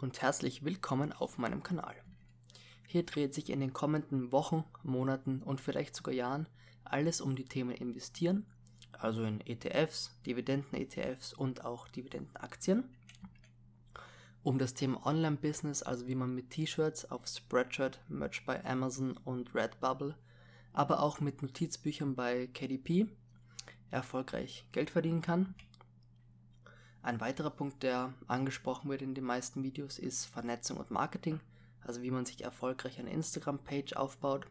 und herzlich willkommen auf meinem Kanal. Hier dreht sich in den kommenden Wochen, Monaten und vielleicht sogar Jahren alles um die Themen Investieren, also in ETFs, Dividenden-ETFs und auch Dividendenaktien. Um das Thema Online-Business, also wie man mit T-Shirts auf Spreadshirt, Merch bei Amazon und Redbubble, aber auch mit Notizbüchern bei KDP erfolgreich Geld verdienen kann. Ein weiterer Punkt, der angesprochen wird in den meisten Videos, ist Vernetzung und Marketing, also wie man sich erfolgreich eine Instagram-Page aufbaut,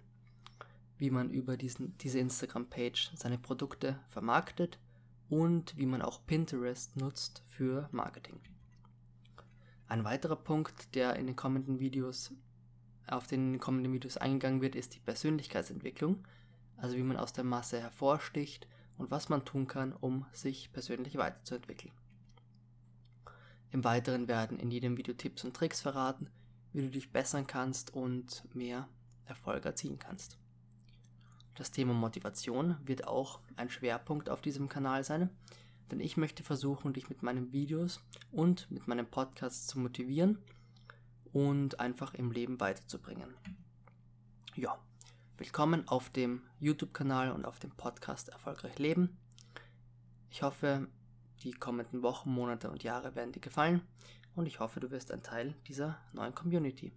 wie man über diesen, diese Instagram-Page seine Produkte vermarktet und wie man auch Pinterest nutzt für Marketing. Ein weiterer Punkt, der in den kommenden Videos, auf den kommenden Videos eingegangen wird, ist die Persönlichkeitsentwicklung, also wie man aus der Masse hervorsticht und was man tun kann, um sich persönlich weiterzuentwickeln. Im Weiteren werden in jedem Video Tipps und Tricks verraten, wie du dich bessern kannst und mehr Erfolg erzielen kannst. Das Thema Motivation wird auch ein Schwerpunkt auf diesem Kanal sein, denn ich möchte versuchen, dich mit meinen Videos und mit meinem Podcast zu motivieren und einfach im Leben weiterzubringen. Ja, willkommen auf dem YouTube-Kanal und auf dem Podcast Erfolgreich Leben. Ich hoffe, die kommenden Wochen, Monate und Jahre werden dir gefallen und ich hoffe, du wirst ein Teil dieser neuen Community.